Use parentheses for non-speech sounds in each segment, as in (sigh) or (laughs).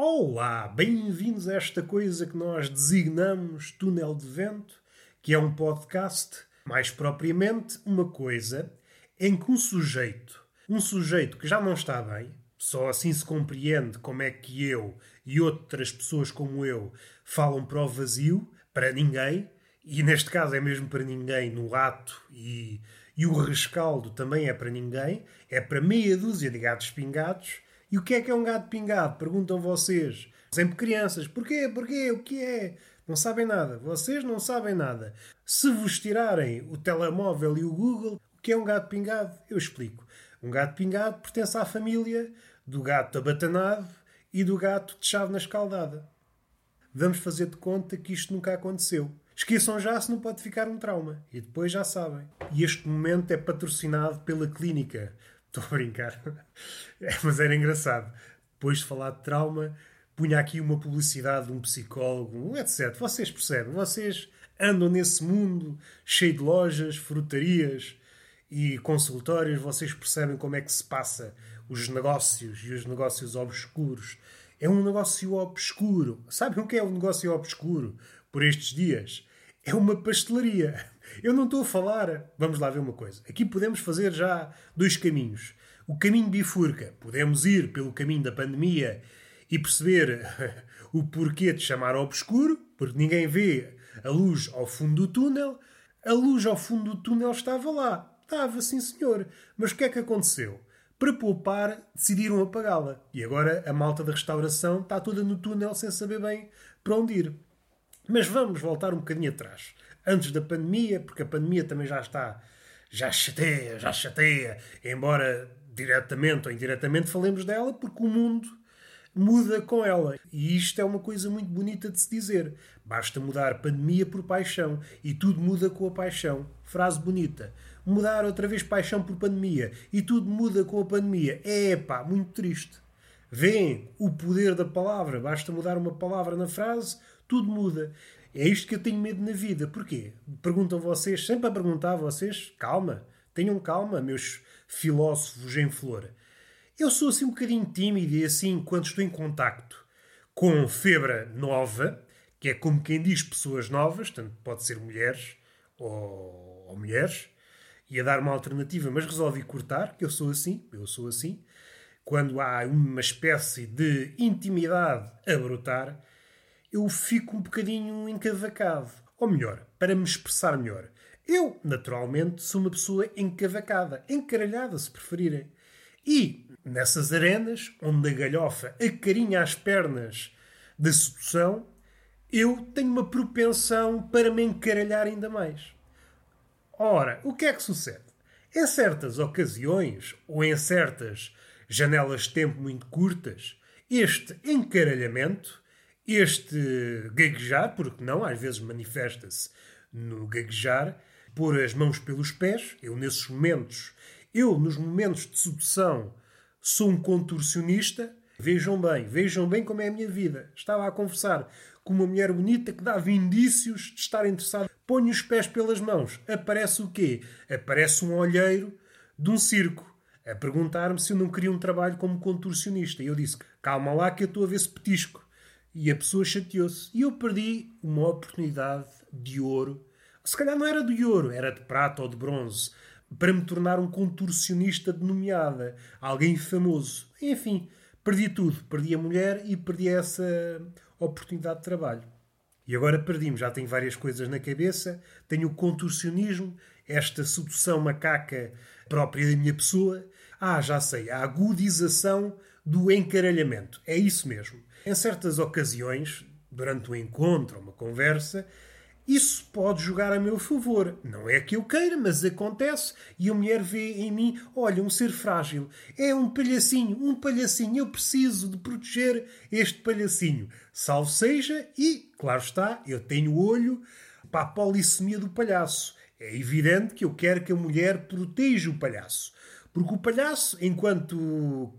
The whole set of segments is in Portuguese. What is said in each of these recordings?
Olá, bem-vindos a esta coisa que nós designamos Túnel de Vento, que é um podcast, mais propriamente uma coisa em que um sujeito, um sujeito que já não está bem, só assim se compreende como é que eu e outras pessoas como eu falam para o vazio, para ninguém, e neste caso é mesmo para ninguém no ato e, e o rescaldo também é para ninguém, é para meia dúzia de gatos pingados e o que é que é um gato pingado? Perguntam vocês. Sempre crianças. Porquê? Porquê? O que é? Não sabem nada. Vocês não sabem nada. Se vos tirarem o telemóvel e o Google, o que é um gato pingado? Eu explico. Um gato pingado pertence à família do gato abatanado e do gato de chave na escaldada. Vamos fazer de conta que isto nunca aconteceu. Esqueçam já se não pode ficar um trauma. E depois já sabem. E este momento é patrocinado pela clínica Estou a brincar. (laughs) É, mas era engraçado. Depois de falar de trauma, punha aqui uma publicidade de um psicólogo, etc. Vocês percebem? Vocês andam nesse mundo cheio de lojas, frutarias e consultórios. Vocês percebem como é que se passa os negócios e os negócios obscuros. É um negócio obscuro. Sabem o que é um negócio obscuro por estes dias? É uma pastelaria. Eu não estou a falar. Vamos lá ver uma coisa. Aqui podemos fazer já dois caminhos. O caminho bifurca. Podemos ir pelo caminho da pandemia e perceber (laughs) o porquê de chamar obscuro, porque ninguém vê a luz ao fundo do túnel. A luz ao fundo do túnel estava lá. Estava, sim senhor. Mas o que é que aconteceu? Para poupar, decidiram apagá-la. E agora a malta da restauração está toda no túnel sem saber bem para onde ir. Mas vamos voltar um bocadinho atrás antes da pandemia, porque a pandemia também já está, já chateia, já chateia, embora diretamente ou indiretamente falemos dela, porque o mundo muda com ela. E isto é uma coisa muito bonita de se dizer. Basta mudar pandemia por paixão e tudo muda com a paixão. Frase bonita. Mudar outra vez paixão por pandemia e tudo muda com a pandemia. É pá, muito triste. Vêem o poder da palavra. Basta mudar uma palavra na frase, tudo muda. É isto que eu tenho medo na vida. Porquê? Perguntam vocês, sempre a perguntar a vocês, calma, tenham calma, meus filósofos em flor. Eu sou assim um bocadinho tímido e assim, quando estou em contacto com febre nova, que é como quem diz pessoas novas, tanto pode ser mulheres ou, ou mulheres, ia dar uma alternativa, mas resolvi cortar, que eu sou assim, eu sou assim. Quando há uma espécie de intimidade a brotar, eu fico um bocadinho encavacado. Ou melhor, para me expressar melhor, eu, naturalmente, sou uma pessoa encavacada, encaralhada, se preferirem. E, nessas arenas, onde a galhofa acarinha as pernas da sedução, eu tenho uma propensão para me encaralhar ainda mais. Ora, o que é que sucede? Em certas ocasiões, ou em certas janelas de tempo muito curtas, este encaralhamento este gaguejar, porque não, às vezes manifesta-se no gaguejar, pôr as mãos pelos pés. Eu, nesses momentos, eu, nos momentos de sedução, sou um contorcionista. Vejam bem, vejam bem como é a minha vida. Estava a conversar com uma mulher bonita que dava indícios de estar interessada. Ponho os pés pelas mãos. Aparece o quê? Aparece um olheiro de um circo a perguntar-me se eu não queria um trabalho como contorcionista. E eu disse: calma lá que eu estou a ver se petisco. E a pessoa chateou-se. E eu perdi uma oportunidade de ouro. Se calhar não era de ouro, era de prata ou de bronze. Para me tornar um contorcionista de nomeada. Alguém famoso. Enfim, perdi tudo. Perdi a mulher e perdi essa oportunidade de trabalho. E agora perdi-me. Já tenho várias coisas na cabeça. Tenho o contorcionismo, esta sedução macaca própria da minha pessoa. Ah, já sei. A agudização do encaralhamento. É isso mesmo. Em certas ocasiões, durante um encontro uma conversa, isso pode jogar a meu favor. Não é que eu queira, mas acontece e a mulher vê em mim, olha, um ser frágil. É um palhacinho, um palhacinho. Eu preciso de proteger este palhacinho. Salvo seja, e, claro está, eu tenho olho para a polissemia do palhaço. É evidente que eu quero que a mulher proteja o palhaço. Porque o palhaço, enquanto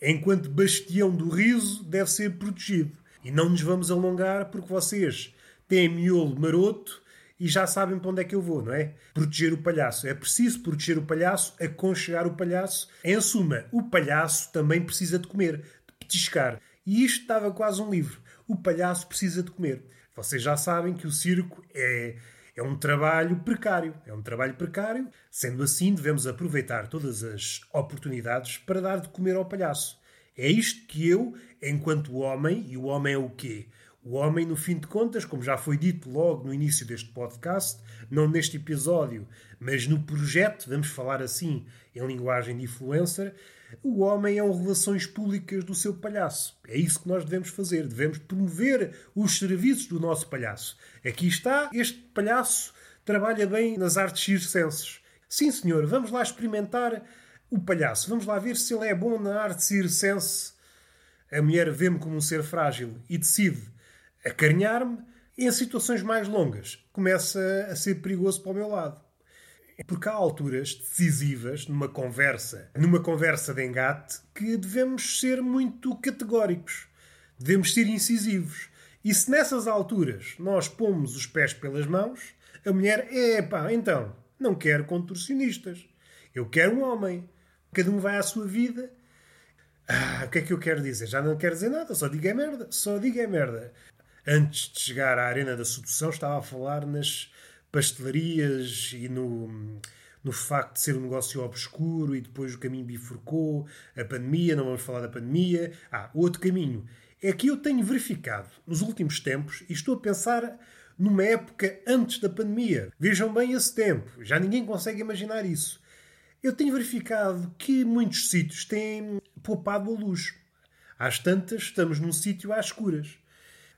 enquanto bastião do riso, deve ser protegido. E não nos vamos alongar porque vocês têm miolo maroto e já sabem para onde é que eu vou, não é? Proteger o palhaço. É preciso proteger o palhaço, aconchegar o palhaço. Em suma, o palhaço também precisa de comer, de petiscar. E isto estava quase um livro. O palhaço precisa de comer. Vocês já sabem que o circo é, é um trabalho precário. É um trabalho precário. Sendo assim, devemos aproveitar todas as oportunidades para dar de comer ao palhaço. É isto que eu, enquanto homem, e o homem é o quê? O homem, no fim de contas, como já foi dito logo no início deste podcast, não neste episódio, mas no projeto, vamos falar assim, em linguagem de influencer, o homem é o relações públicas do seu palhaço. É isso que nós devemos fazer. Devemos promover os serviços do nosso palhaço. Aqui está, este palhaço trabalha bem nas artes circenses. Sim, senhor, vamos lá experimentar o palhaço. Vamos lá ver se ele é bom na arte circense. A mulher vê-me como um ser frágil e decide acarinhar-me, em situações mais longas começa a ser perigoso para o meu lado. Porque há alturas decisivas numa conversa, numa conversa de engate, que devemos ser muito categóricos. Devemos ser incisivos. E se nessas alturas nós pomos os pés pelas mãos, a mulher, é pá, então, não quero contorcionistas. Eu quero um homem. Cada um vai à sua vida. Ah, o que é que eu quero dizer? Já não quero dizer nada, só digo é merda. Só digo é merda antes de chegar à Arena da Sedução, estava a falar nas pastelarias e no, no facto de ser um negócio obscuro e depois o caminho bifurcou, a pandemia, não vamos falar da pandemia. Ah, outro caminho é que eu tenho verificado nos últimos tempos e estou a pensar numa época antes da pandemia. Vejam bem esse tempo, já ninguém consegue imaginar isso. Eu tenho verificado que muitos sítios têm poupado a luz. Às tantas, estamos num sítio às escuras.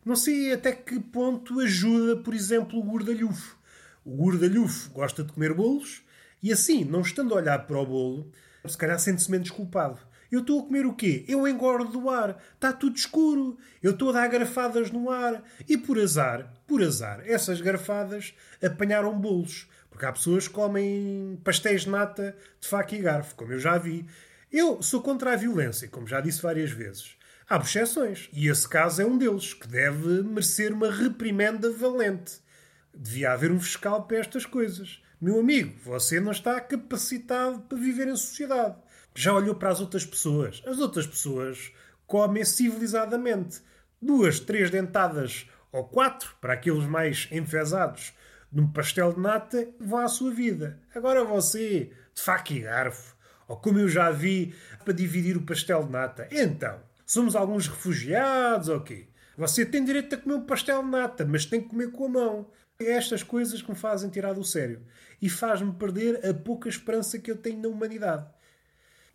Não sei até que ponto ajuda, por exemplo, o gordalhufo. O gordalhufo gosta de comer bolos e assim, não estando a olhar para o bolo, se calhar sente-se menos culpado. Eu estou a comer o quê? Eu engordo do ar. Está tudo escuro. Eu estou a dar garfadas no ar. E por azar, por azar, essas garfadas apanharam bolos. Porque há pessoas que comem pastéis de nata de faca e garfo, como eu já vi. Eu sou contra a violência, como já disse várias vezes. Há exceções. E esse caso é um deles, que deve merecer uma reprimenda valente. Devia haver um fiscal para estas coisas. Meu amigo, você não está capacitado para viver em sociedade. Já olhou para as outras pessoas. As outras pessoas comem civilizadamente. Duas, três dentadas ou quatro, para aqueles mais enfesados, num pastel de nata, vão à sua vida. Agora você, de faca e garfo, ou como eu já vi, para dividir o pastel de nata. Então, Somos alguns refugiados ou quê? Você tem direito a comer um pastel de nata, mas tem que comer com a mão. É estas coisas que me fazem tirar do sério e faz-me perder a pouca esperança que eu tenho na humanidade.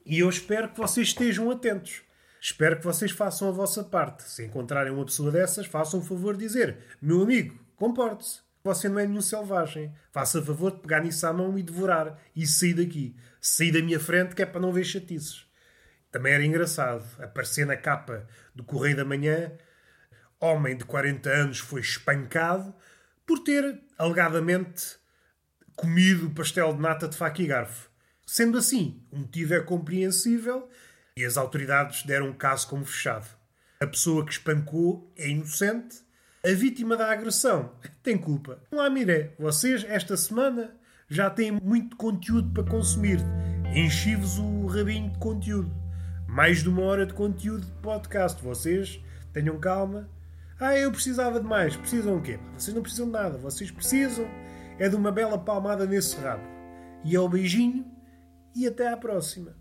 E eu espero que vocês estejam atentos. Espero que vocês façam a vossa parte. Se encontrarem uma pessoa dessas, façam o favor de dizer: Meu amigo, comporte-se. Você não é nenhum selvagem. Faça favor de pegar nisso à mão e devorar. E sair daqui. Sair da minha frente, que é para não ver chatices. Também era engraçado aparecer na capa do Correio da Manhã: homem de 40 anos foi espancado por ter, alegadamente, comido pastel de nata de faca e garfo. Sendo assim, o motivo é compreensível e as autoridades deram o caso como fechado. A pessoa que espancou é inocente, a vítima da agressão tem culpa. Lá miré, vocês esta semana já têm muito conteúdo para consumir. Enchi-vos o rabinho de conteúdo mais de uma hora de conteúdo de podcast. Vocês tenham calma. Ah, eu precisava de mais. Precisam o quê? Vocês não precisam de nada. Vocês precisam é de uma bela palmada nesse rabo. E é o beijinho e até à próxima.